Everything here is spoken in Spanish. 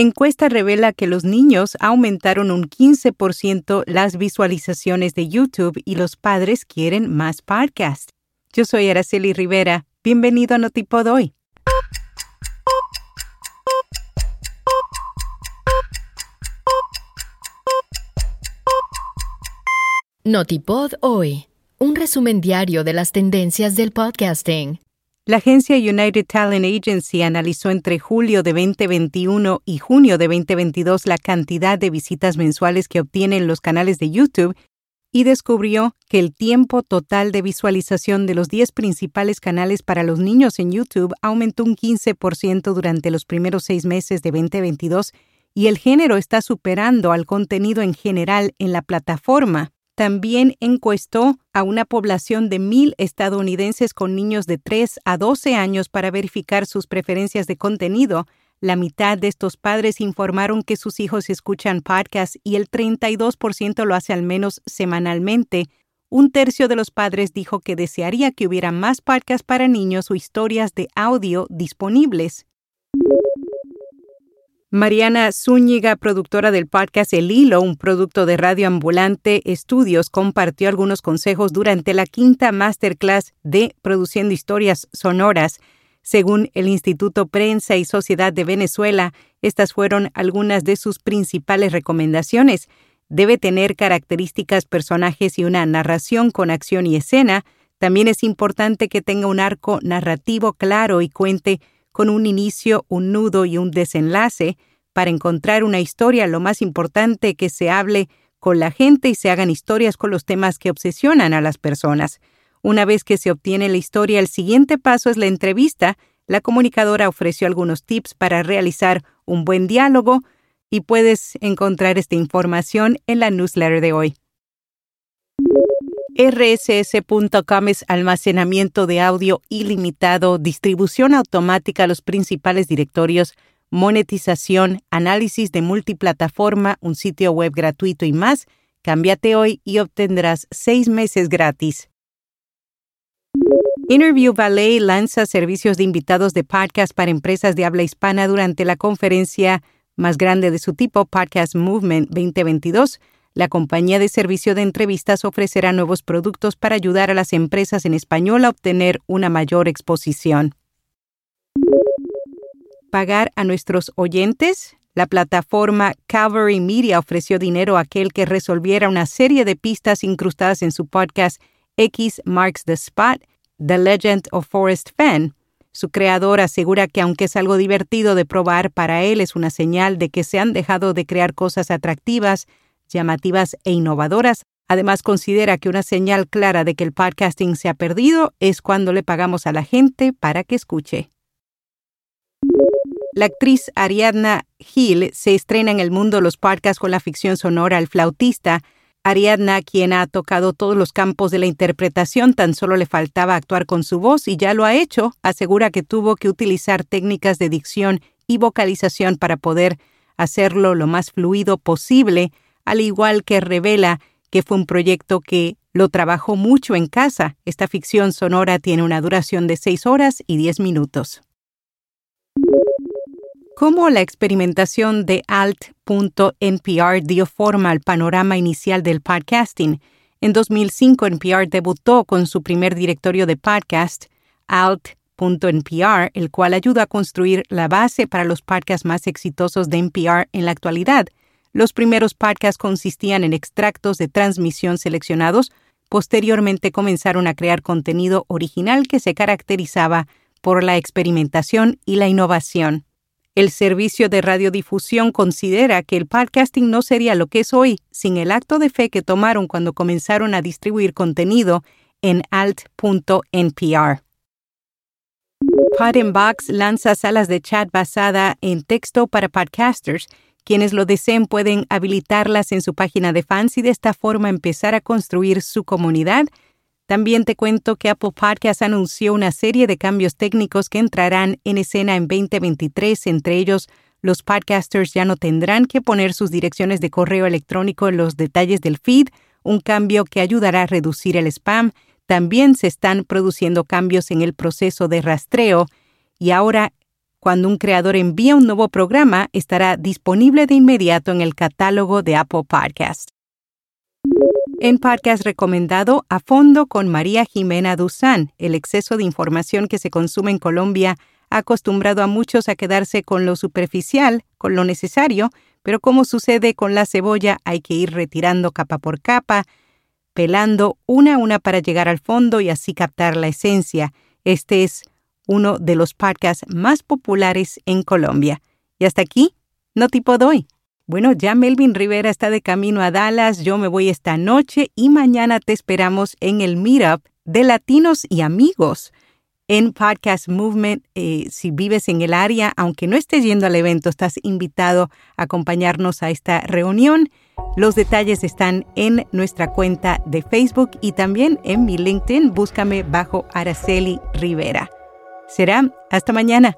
Encuesta revela que los niños aumentaron un 15% las visualizaciones de YouTube y los padres quieren más podcasts. Yo soy Araceli Rivera. Bienvenido a Notipod hoy. Notipod hoy. Un resumen diario de las tendencias del podcasting. La agencia United Talent Agency analizó entre julio de 2021 y junio de 2022 la cantidad de visitas mensuales que obtienen los canales de YouTube y descubrió que el tiempo total de visualización de los 10 principales canales para los niños en YouTube aumentó un 15% durante los primeros seis meses de 2022 y el género está superando al contenido en general en la plataforma también encuestó a una población de mil estadounidenses con niños de 3 a 12 años para verificar sus preferencias de contenido. La mitad de estos padres informaron que sus hijos escuchan podcasts y el 32% lo hace al menos semanalmente. Un tercio de los padres dijo que desearía que hubiera más podcasts para niños o historias de audio disponibles. Mariana Zúñiga, productora del podcast El Hilo, un producto de Radio Ambulante Estudios, compartió algunos consejos durante la quinta masterclass de Produciendo Historias Sonoras. Según el Instituto Prensa y Sociedad de Venezuela, estas fueron algunas de sus principales recomendaciones. Debe tener características, personajes y una narración con acción y escena. También es importante que tenga un arco narrativo claro y cuente con un inicio, un nudo y un desenlace, para encontrar una historia lo más importante que se hable con la gente y se hagan historias con los temas que obsesionan a las personas. Una vez que se obtiene la historia, el siguiente paso es la entrevista. La comunicadora ofreció algunos tips para realizar un buen diálogo y puedes encontrar esta información en la newsletter de hoy. RSS.com es almacenamiento de audio ilimitado, distribución automática a los principales directorios, monetización, análisis de multiplataforma, un sitio web gratuito y más. Cámbiate hoy y obtendrás seis meses gratis. Interview Ballet lanza servicios de invitados de podcast para empresas de habla hispana durante la conferencia más grande de su tipo, Podcast Movement 2022 la compañía de servicio de entrevistas ofrecerá nuevos productos para ayudar a las empresas en español a obtener una mayor exposición. Pagar a nuestros oyentes. La plataforma Calvary Media ofreció dinero a aquel que resolviera una serie de pistas incrustadas en su podcast X Marks the Spot, The Legend of Forest Fan. Su creador asegura que aunque es algo divertido de probar, para él es una señal de que se han dejado de crear cosas atractivas llamativas e innovadoras. Además, considera que una señal clara de que el podcasting se ha perdido es cuando le pagamos a la gente para que escuche. La actriz Ariadna Hill se estrena en el mundo de los podcasts con la ficción sonora El flautista. Ariadna, quien ha tocado todos los campos de la interpretación, tan solo le faltaba actuar con su voz y ya lo ha hecho, asegura que tuvo que utilizar técnicas de dicción y vocalización para poder hacerlo lo más fluido posible al igual que revela que fue un proyecto que lo trabajó mucho en casa. Esta ficción sonora tiene una duración de 6 horas y 10 minutos. Cómo la experimentación de alt.npr dio forma al panorama inicial del podcasting. En 2005, NPR debutó con su primer directorio de podcast, alt.npr, el cual ayuda a construir la base para los podcasts más exitosos de NPR en la actualidad – los primeros podcasts consistían en extractos de transmisión seleccionados. Posteriormente comenzaron a crear contenido original que se caracterizaba por la experimentación y la innovación. El servicio de radiodifusión considera que el podcasting no sería lo que es hoy sin el acto de fe que tomaron cuando comenzaron a distribuir contenido en alt.npr. Podinbox lanza salas de chat basada en texto para podcasters quienes lo deseen pueden habilitarlas en su página de fans y de esta forma empezar a construir su comunidad. También te cuento que Apple Podcasts anunció una serie de cambios técnicos que entrarán en escena en 2023. Entre ellos, los podcasters ya no tendrán que poner sus direcciones de correo electrónico en los detalles del feed, un cambio que ayudará a reducir el spam. También se están produciendo cambios en el proceso de rastreo y ahora Cuando un creador envía un nuevo programa, estará disponible de inmediato en el catálogo de Apple Podcast. En podcast recomendado a fondo con María Jimena Duzán, el exceso de información que se consume en Colombia ha acostumbrado a muchos a quedarse con lo superficial, con lo necesario, pero como sucede con la cebolla, hay que ir retirando capa por capa, pelando una a una para llegar al fondo y así captar la esencia. Este es uno de los podcasts más populares en Colombia. Y hasta aquí, no tipo doy. Bueno, ya Melvin Rivera está de camino a Dallas, yo me voy esta noche y mañana te esperamos en el Meetup de Latinos y Amigos en Podcast Movement. Eh, si vives en el área, aunque no estés yendo al evento, estás invitado a acompañarnos a esta reunión. Los detalles están en nuestra cuenta de Facebook y también en mi LinkedIn. Búscame bajo Araceli Rivera. Será hasta mañana.